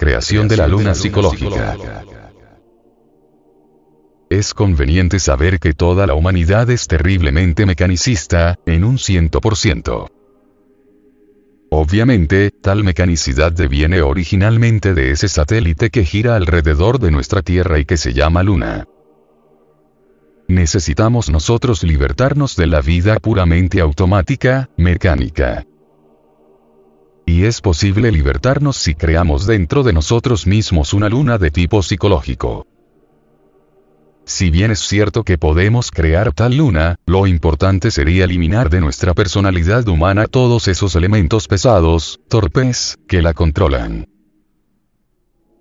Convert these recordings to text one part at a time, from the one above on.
creación de la luna psicológica. Es conveniente saber que toda la humanidad es terriblemente mecanicista, en un ciento por ciento. Obviamente, tal mecanicidad deviene originalmente de ese satélite que gira alrededor de nuestra Tierra y que se llama Luna. Necesitamos nosotros libertarnos de la vida puramente automática, mecánica. Y es posible libertarnos si creamos dentro de nosotros mismos una luna de tipo psicológico. Si bien es cierto que podemos crear tal luna, lo importante sería eliminar de nuestra personalidad humana todos esos elementos pesados, torpes, que la controlan.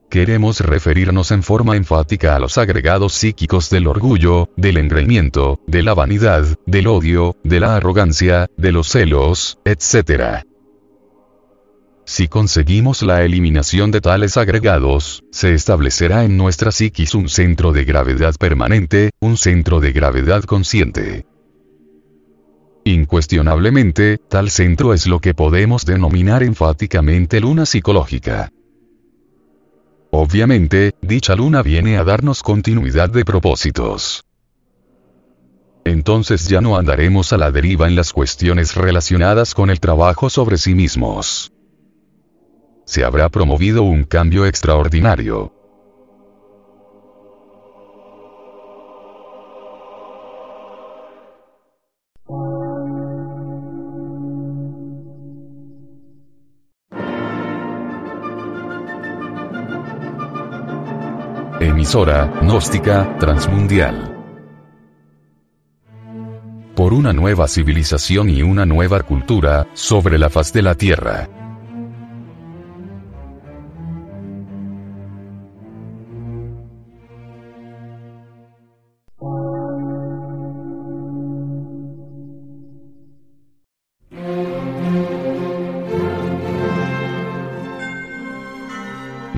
Queremos referirnos en forma enfática a los agregados psíquicos del orgullo, del engreimiento, de la vanidad, del odio, de la arrogancia, de los celos, etc. Si conseguimos la eliminación de tales agregados, se establecerá en nuestra psiquis un centro de gravedad permanente, un centro de gravedad consciente. Incuestionablemente, tal centro es lo que podemos denominar enfáticamente luna psicológica. Obviamente, dicha luna viene a darnos continuidad de propósitos. Entonces ya no andaremos a la deriva en las cuestiones relacionadas con el trabajo sobre sí mismos. Se habrá promovido un cambio extraordinario. Emisora, gnóstica, transmundial. Por una nueva civilización y una nueva cultura, sobre la faz de la Tierra.